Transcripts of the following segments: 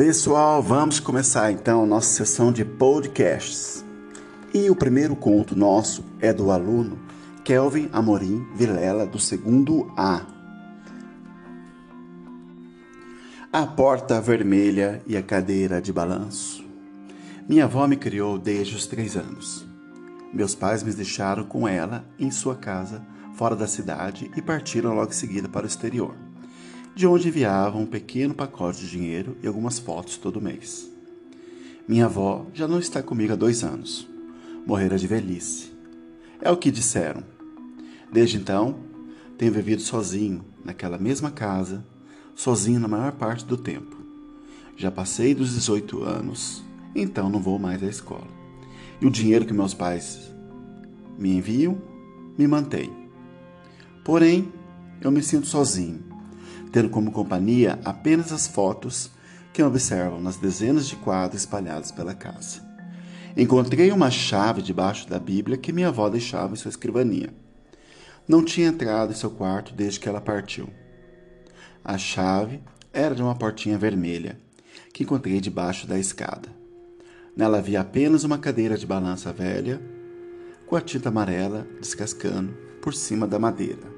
Pessoal, vamos começar então nossa sessão de podcasts. E o primeiro conto nosso é do aluno Kelvin Amorim Vilela, do segundo A. A porta vermelha e a cadeira de balanço. Minha avó me criou desde os três anos. Meus pais me deixaram com ela em sua casa, fora da cidade, e partiram logo em seguida para o exterior de onde enviavam um pequeno pacote de dinheiro e algumas fotos todo mês. Minha avó já não está comigo há dois anos. Morrera de velhice. É o que disseram. Desde então, tenho vivido sozinho naquela mesma casa, sozinho na maior parte do tempo. Já passei dos 18 anos, então não vou mais à escola. E o dinheiro que meus pais me enviam me mantém. Porém, eu me sinto sozinho tendo como companhia apenas as fotos que observam nas dezenas de quadros espalhados pela casa. Encontrei uma chave debaixo da Bíblia que minha avó deixava em sua escrivania. Não tinha entrado em seu quarto desde que ela partiu. A chave era de uma portinha vermelha que encontrei debaixo da escada. Nela havia apenas uma cadeira de balança velha com a tinta amarela descascando por cima da madeira.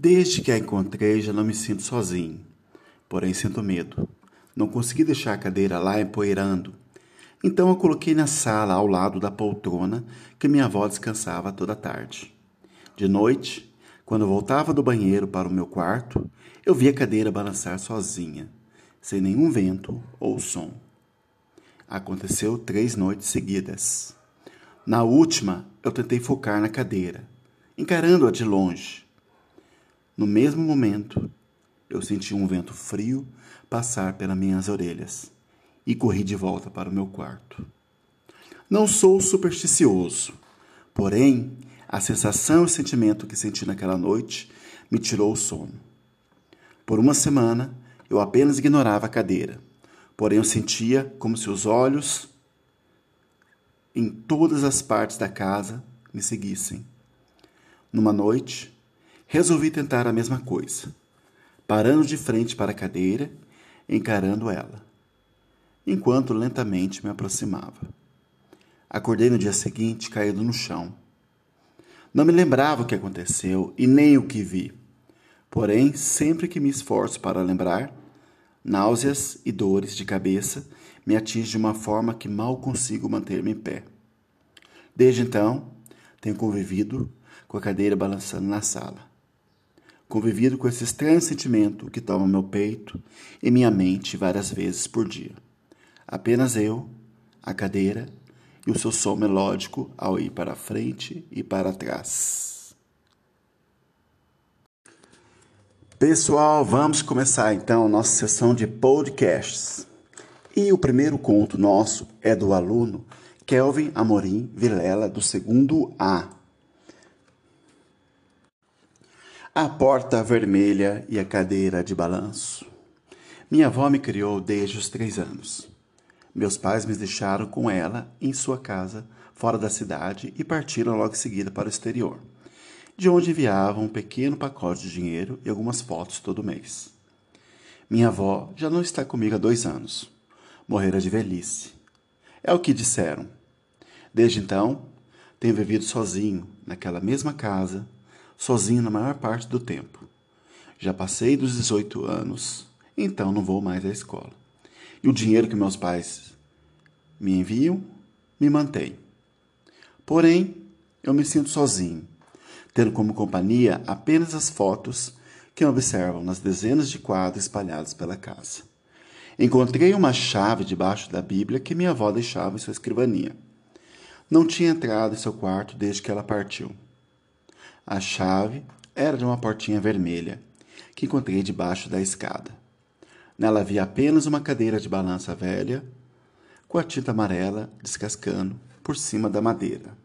Desde que a encontrei, já não me sinto sozinho. Porém, sinto medo. Não consegui deixar a cadeira lá empoeirando. Então, a coloquei na sala, ao lado da poltrona que minha avó descansava toda tarde. De noite, quando voltava do banheiro para o meu quarto, eu vi a cadeira balançar sozinha, sem nenhum vento ou som. Aconteceu três noites seguidas. Na última, eu tentei focar na cadeira, encarando-a de longe no mesmo momento, eu senti um vento frio passar pelas minhas orelhas e corri de volta para o meu quarto. Não sou supersticioso, porém, a sensação e o sentimento que senti naquela noite me tirou o sono. Por uma semana, eu apenas ignorava a cadeira, porém eu sentia como se os olhos em todas as partes da casa me seguissem. Numa noite, resolvi tentar a mesma coisa, parando de frente para a cadeira, encarando ela, enquanto lentamente me aproximava. Acordei no dia seguinte caído no chão. Não me lembrava o que aconteceu e nem o que vi. Porém, sempre que me esforço para lembrar, náuseas e dores de cabeça me atingem de uma forma que mal consigo manter-me em pé. Desde então, tenho convivido com a cadeira balançando na sala convivido com esse estranho sentimento que toma meu peito e minha mente várias vezes por dia. Apenas eu, a cadeira e o seu som melódico ao ir para frente e para trás. Pessoal, vamos começar então nossa sessão de podcasts. E o primeiro conto nosso é do aluno Kelvin Amorim Vilela, do segundo A. A porta vermelha e a cadeira de balanço. Minha avó me criou desde os três anos. Meus pais me deixaram com ela em sua casa, fora da cidade, e partiram logo em seguida para o exterior, de onde enviavam um pequeno pacote de dinheiro e algumas fotos todo mês. Minha avó já não está comigo há dois anos. Morrera de velhice. É o que disseram. Desde então, tenho vivido sozinho naquela mesma casa sozinho na maior parte do tempo. Já passei dos 18 anos, então não vou mais à escola. E o dinheiro que meus pais me enviam me mantém. Porém, eu me sinto sozinho, tendo como companhia apenas as fotos que observam nas dezenas de quadros espalhados pela casa. Encontrei uma chave debaixo da Bíblia que minha avó deixava em sua escrivania. Não tinha entrado em seu quarto desde que ela partiu. A chave era de uma portinha vermelha que encontrei debaixo da escada. Nela havia apenas uma cadeira de balança velha com a tinta amarela descascando por cima da madeira.